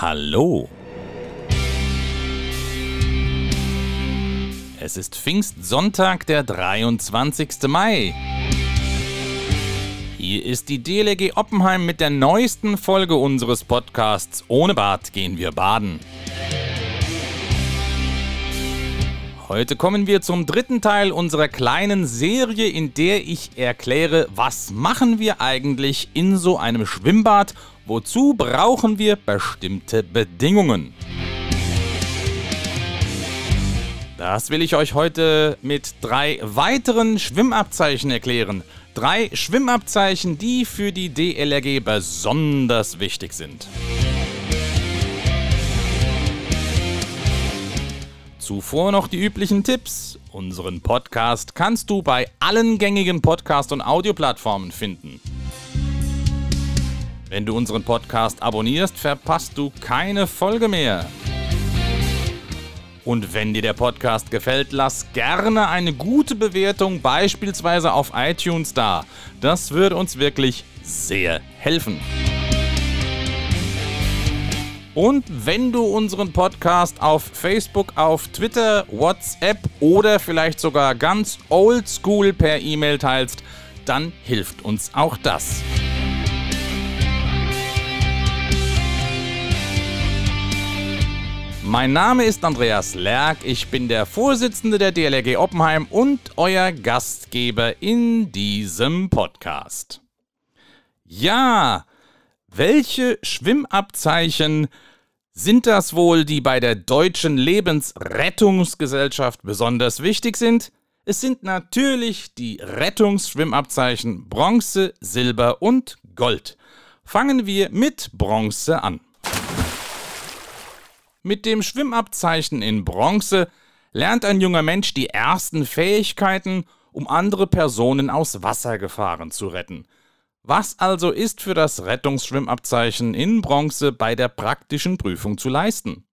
Hallo. Es ist Pfingstsonntag, der 23. Mai. Hier ist die DLG Oppenheim mit der neuesten Folge unseres Podcasts Ohne Bad gehen wir baden. Heute kommen wir zum dritten Teil unserer kleinen Serie, in der ich erkläre, was machen wir eigentlich in so einem Schwimmbad, wozu brauchen wir bestimmte Bedingungen. Das will ich euch heute mit drei weiteren Schwimmabzeichen erklären. Drei Schwimmabzeichen, die für die DLRG besonders wichtig sind. Zuvor noch die üblichen Tipps. Unseren Podcast kannst du bei allen gängigen Podcast- und Audioplattformen finden. Wenn du unseren Podcast abonnierst, verpasst du keine Folge mehr. Und wenn dir der Podcast gefällt, lass gerne eine gute Bewertung beispielsweise auf iTunes da. Das würde uns wirklich sehr helfen. Und wenn du unseren Podcast auf Facebook, auf Twitter, WhatsApp oder vielleicht sogar ganz oldschool per E-Mail teilst, dann hilft uns auch das. Mein Name ist Andreas Lerck, ich bin der Vorsitzende der DLRG Oppenheim und euer Gastgeber in diesem Podcast. Ja, welche Schwimmabzeichen sind das wohl, die bei der Deutschen Lebensrettungsgesellschaft besonders wichtig sind? Es sind natürlich die Rettungsschwimmabzeichen Bronze, Silber und Gold. Fangen wir mit Bronze an. Mit dem Schwimmabzeichen in Bronze lernt ein junger Mensch die ersten Fähigkeiten, um andere Personen aus Wassergefahren zu retten. Was also ist für das Rettungsschwimmabzeichen in Bronze bei der praktischen Prüfung zu leisten?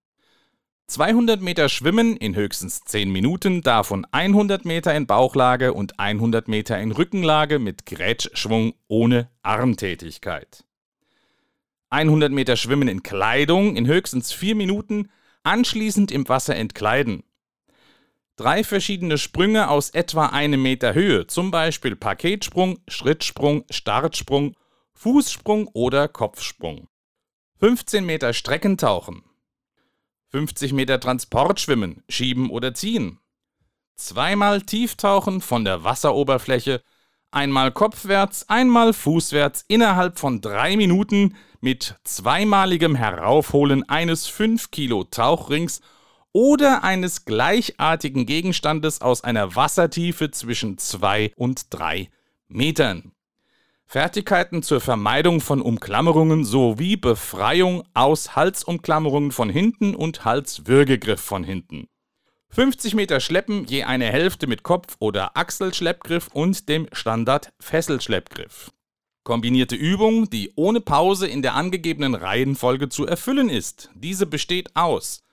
200 Meter Schwimmen in höchstens 10 Minuten, davon 100 Meter in Bauchlage und 100 Meter in Rückenlage mit Grätschschwung ohne Armtätigkeit. 100 Meter Schwimmen in Kleidung in höchstens 4 Minuten, anschließend im Wasser entkleiden. Drei verschiedene Sprünge aus etwa einem Meter Höhe, zum Beispiel Paketsprung, Schrittsprung, Startsprung, Fußsprung oder Kopfsprung. 15 Meter Streckentauchen. 50 Meter Transportschwimmen, Schieben oder Ziehen. Zweimal Tieftauchen von der Wasseroberfläche, einmal kopfwärts, einmal fußwärts innerhalb von drei Minuten mit zweimaligem Heraufholen eines 5 Kilo Tauchrings oder eines gleichartigen Gegenstandes aus einer Wassertiefe zwischen 2 und 3 Metern. Fertigkeiten zur Vermeidung von Umklammerungen sowie Befreiung aus Halsumklammerungen von hinten und Halswürgegriff von hinten. 50 Meter Schleppen je eine Hälfte mit Kopf- oder Achselschleppgriff und dem Standard-Fesselschleppgriff. Kombinierte Übung, die ohne Pause in der angegebenen Reihenfolge zu erfüllen ist. Diese besteht aus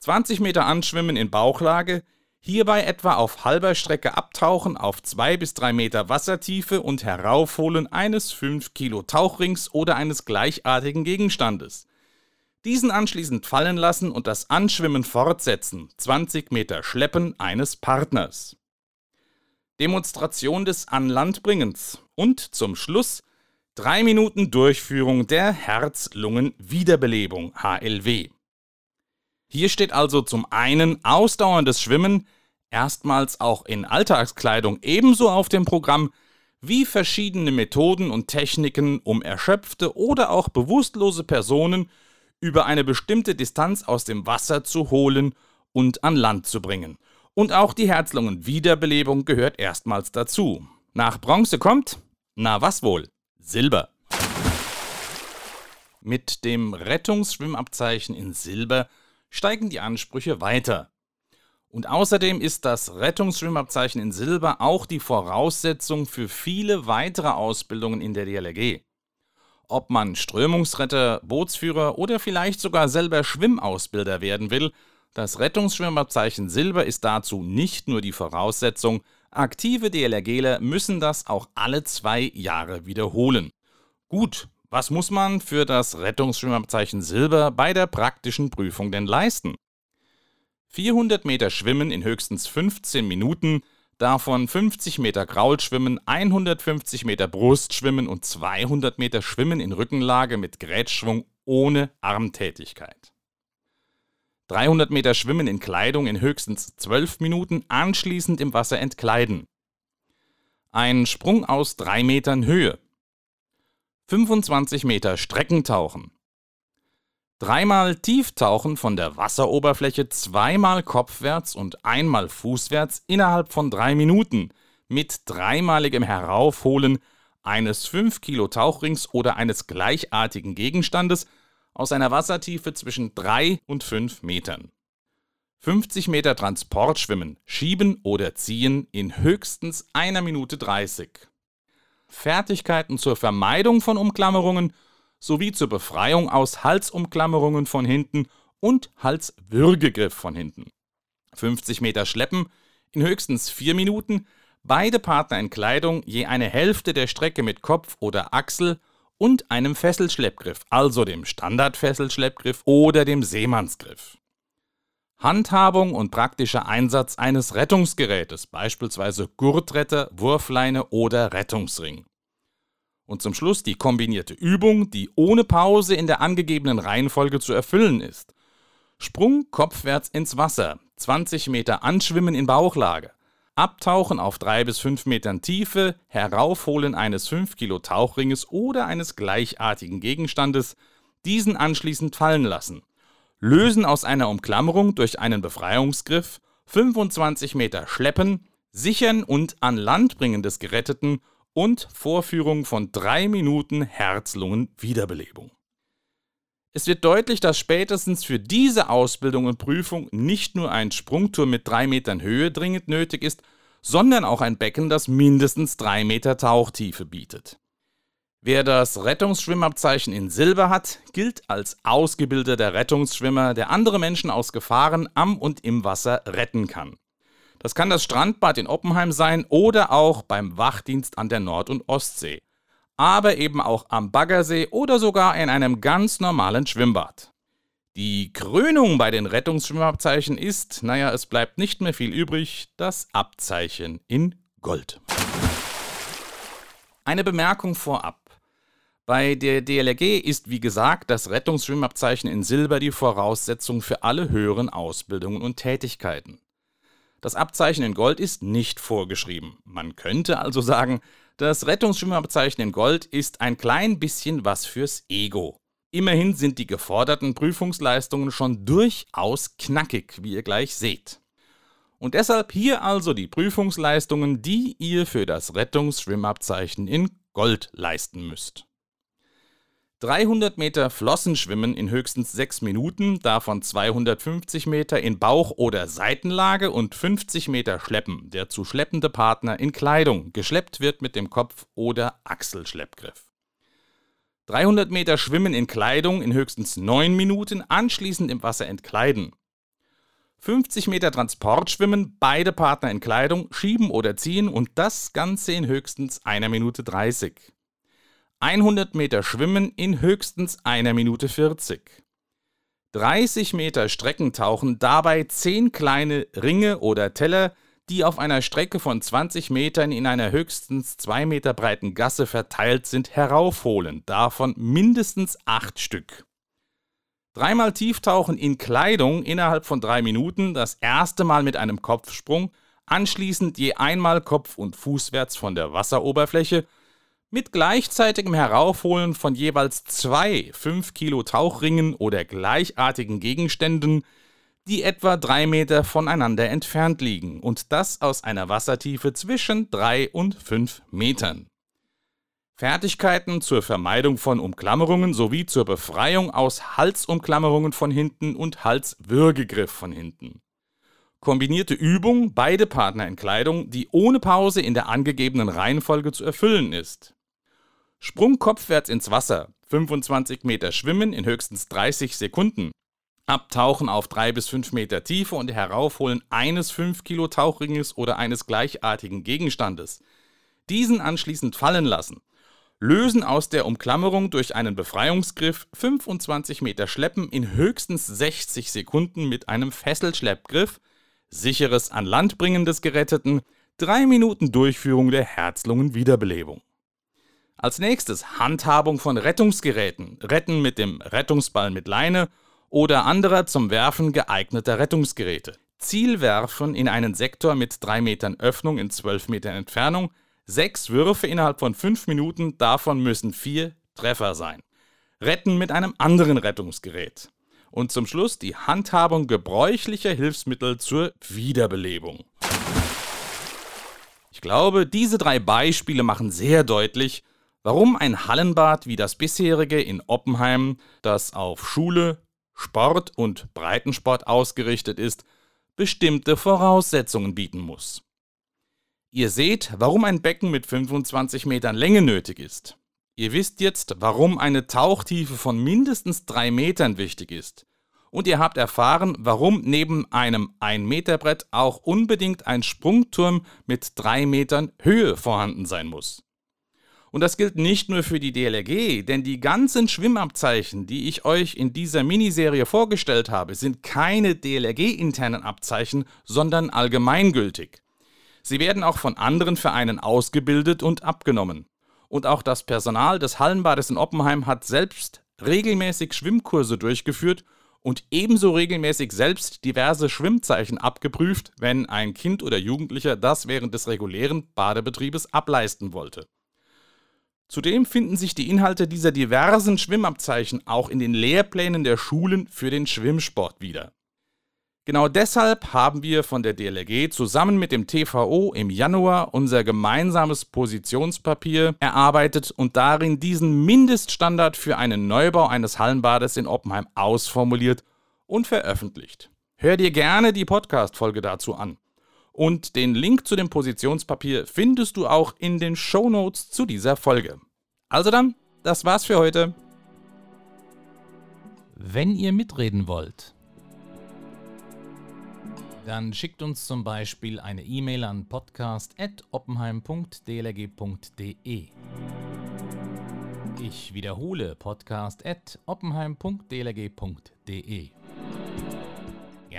20 Meter anschwimmen in Bauchlage, hierbei etwa auf halber Strecke abtauchen auf 2 bis 3 Meter Wassertiefe und heraufholen eines 5 Kilo Tauchrings oder eines gleichartigen Gegenstandes. Diesen anschließend fallen lassen und das Anschwimmen fortsetzen, 20 Meter Schleppen eines Partners. Demonstration des Anlandbringens und zum Schluss 3 Minuten Durchführung der Herz-Lungen-Wiederbelebung HLW. Hier steht also zum einen ausdauerndes Schwimmen, erstmals auch in Alltagskleidung ebenso auf dem Programm, wie verschiedene Methoden und Techniken, um erschöpfte oder auch bewusstlose Personen über eine bestimmte Distanz aus dem Wasser zu holen und an Land zu bringen. Und auch die Herzlungen-Wiederbelebung gehört erstmals dazu. Nach Bronze kommt, na was wohl, Silber. Mit dem Rettungsschwimmabzeichen in Silber steigen die Ansprüche weiter. Und außerdem ist das Rettungsschwimmabzeichen in Silber auch die Voraussetzung für viele weitere Ausbildungen in der DLRG. Ob man Strömungsretter, Bootsführer oder vielleicht sogar selber Schwimmausbilder werden will, das Rettungsschwimmabzeichen Silber ist dazu nicht nur die Voraussetzung, aktive DLRGler müssen das auch alle zwei Jahre wiederholen. Gut, Was muss man für das Rettungsschwimmabzeichen Silber bei der praktischen Prüfung denn leisten? 400 Meter Schwimmen in höchstens 15 Minuten, davon 50 Meter Kraulschwimmen, 150 Meter Brustschwimmen und 200 Meter Schwimmen in Rückenlage mit Grätschwung ohne Armtätigkeit. 300 Meter Schwimmen in Kleidung in höchstens 12 Minuten, anschließend im Wasser entkleiden. Ein Sprung aus 3 Metern Höhe. 25 Meter Streckentauchen. Dreimal Tieftauchen von der Wasseroberfläche, zweimal kopfwärts und einmal fußwärts innerhalb von drei Minuten mit dreimaligem Heraufholen eines 5 Kilo Tauchrings oder eines gleichartigen Gegenstandes aus einer Wassertiefe zwischen 3 und 5 Metern. 50 Meter Transportschwimmen, schieben oder ziehen in höchstens einer Minute 30. Fertigkeiten zur Vermeidung von Umklammerungen sowie zur Befreiung aus Halsumklammerungen von hinten und Halswürgegriff von hinten. 50 Meter Schleppen in höchstens 4 Minuten, beide Partner in Kleidung je eine Hälfte der Strecke mit Kopf oder Achsel und einem Fesselschleppgriff, also dem Standardfesselschleppgriff oder dem Seemannsgriff. Handhabung und praktischer Einsatz eines Rettungsgerätes, beispielsweise Gurtretter, Wurfleine oder Rettungsring. Und zum Schluss die kombinierte Übung, die ohne Pause in der angegebenen Reihenfolge zu erfüllen ist. Sprung kopfwärts ins Wasser, 20 Meter Anschwimmen in Bauchlage, Abtauchen auf 3 bis 5 Metern Tiefe, Heraufholen eines 5 Kilo Tauchringes oder eines gleichartigen Gegenstandes, diesen anschließend fallen lassen Lösen aus einer Umklammerung durch einen Befreiungsgriff, 25 Meter Schleppen, Sichern und an Land bringen des Geretteten und Vorführung von drei Minuten Herz-Lungen-Wiederbelebung. Es wird deutlich, dass spätestens für diese Ausbildung und Prüfung nicht nur ein Sprungturm mit drei Metern Höhe dringend nötig ist, sondern auch ein Becken, das mindestens drei Meter Tauchtiefe bietet. Wer das Rettungsschwimmabzeichen in Silber hat, gilt als ausgebildeter Rettungsschwimmer, der andere Menschen aus Gefahren am und im Wasser retten kann. Das kann das Strandbad in Oppenheim sein oder auch beim Wachdienst an der Nord- und Ostsee. Aber eben auch am Baggersee oder sogar in einem ganz normalen Schwimmbad. Die Krönung bei den Rettungsschwimmabzeichen ist, naja, es bleibt nicht mehr viel übrig, das Abzeichen in Gold. Eine Bemerkung vorab. Bei der DLRG ist wie gesagt das Rettungsschwimmabzeichen in Silber die Voraussetzung für alle höheren Ausbildungen und Tätigkeiten. Das Abzeichen in Gold ist nicht vorgeschrieben. Man könnte also sagen, das Rettungsschwimmabzeichen in Gold ist ein klein bisschen was fürs Ego. Immerhin sind die geforderten Prüfungsleistungen schon durchaus knackig, wie ihr gleich seht. Und deshalb hier also die Prüfungsleistungen, die ihr für das Rettungsschwimmabzeichen in Gold leisten müsst. 300 Meter Flossenschwimmen in höchstens 6 Minuten, davon 250 Meter in Bauch- oder Seitenlage und 50 Meter Schleppen. Der zu schleppende Partner in Kleidung geschleppt wird mit dem Kopf- oder Achselschleppgriff. 300 Meter Schwimmen in Kleidung in höchstens 9 Minuten, anschließend im Wasser entkleiden. 50 Meter Transportschwimmen, beide Partner in Kleidung, schieben oder ziehen und das Ganze in höchstens einer Minute 30. 100 Meter Schwimmen in höchstens einer Minute 40. 30 Meter Streckentauchen, dabei 10 kleine Ringe oder Teller, die auf einer Strecke von 20 Metern in einer höchstens 2 Meter breiten Gasse verteilt sind, heraufholen, davon mindestens 8 Stück. Dreimal Tieftauchen in Kleidung innerhalb von 3 Minuten, das erste Mal mit einem Kopfsprung, anschließend je einmal Kopf- und Fußwärts von der Wasseroberfläche mit gleichzeitigem Heraufholen von jeweils zwei 5 Kilo Tauchringen oder gleichartigen Gegenständen, die etwa drei Meter voneinander entfernt liegen und das aus einer Wassertiefe zwischen drei und fünf Metern. Fertigkeiten zur Vermeidung von Umklammerungen sowie zur Befreiung aus Halsumklammerungen von hinten und Halswürgegriff von hinten. Kombinierte Übung, beide Partner in Kleidung, die ohne Pause in der angegebenen Reihenfolge zu erfüllen ist. Sprung kopfwärts ins Wasser, 25 Meter schwimmen in höchstens 30 Sekunden. Abtauchen auf 3 bis 5 Meter Tiefe und heraufholen eines 5 Kilo Tauchringes oder eines gleichartigen Gegenstandes. Diesen anschließend fallen lassen. lösen aus der Umklammerung durch einen Befreiungsgriff 25 Meter Schleppen in höchstens 60 Sekunden mit einem Fesselschleppgriff, sicheres an Land bringen des Geretteten, 3 Minuten Durchführung der Herz-Lungen-Wiederbelebung. Als nächstes Handhabung von Rettungsgeräten, Retten mit dem Rettungsball mit Leine oder anderer zum Werfen geeigneter Rettungsgeräte. Zielwerfen in einen Sektor mit 3 Metern Öffnung in 12 Metern Entfernung, sechs Würfe innerhalb von 5 Minuten, davon müssen vier Treffer sein. Retten mit einem anderen Rettungsgerät. Und zum Schluss die Handhabung gebräuchlicher Hilfsmittel zur Wiederbelebung. Ich glaube, diese drei Beispiele machen sehr deutlich, warum ein Hallenbad wie das bisherige in Oppenheim, das auf Schule, Sport und Breitensport ausgerichtet ist, bestimmte Voraussetzungen bieten muss. Ihr seht, warum ein Becken mit 25 Metern Länge nötig ist. Ihr wisst jetzt, warum eine Tauchtiefe von mindestens 3 Metern wichtig ist. Und ihr habt erfahren, warum neben einem 1-Meter-Brett auch unbedingt ein Sprungturm mit 3 Metern Höhe vorhanden sein muss. Und das gilt nicht nur für die DLRG, denn die ganzen Schwimmabzeichen, die ich euch in dieser Miniserie vorgestellt habe, sind keine DLRG-internen Abzeichen, sondern allgemeingültig. Sie werden auch von anderen Vereinen ausgebildet und abgenommen. Und auch das Personal des Hallenbades in Oppenheim hat selbst regelmäßig Schwimmkurse durchgeführt und ebenso regelmäßig selbst diverse Schwimmzeichen abgeprüft, wenn ein Kind oder Jugendlicher das während des regulären Badebetriebes ableisten wollte. Zudem finden sich die Inhalte dieser diversen Schwimmabzeichen auch in den Lehrplänen der Schulen für den Schwimmsport wieder. Genau deshalb haben wir von der DLRG zusammen mit dem TVO im Januar unser gemeinsames Positionspapier erarbeitet und darin diesen Mindeststandard für einen Neubau eines Hallenbades in Oppenheim ausformuliert und veröffentlicht. Hör dir gerne die Podcast-Folge dazu an. Und den Link zu dem Positionspapier findest du auch in den Show Notes zu dieser Folge. Also dann, das war's für heute. Wenn ihr mitreden wollt, dann schickt uns zum Beispiel eine E-Mail an podcast.oppenheim.dlg.de. Ich wiederhole podcast.oppenheim.dlg.de.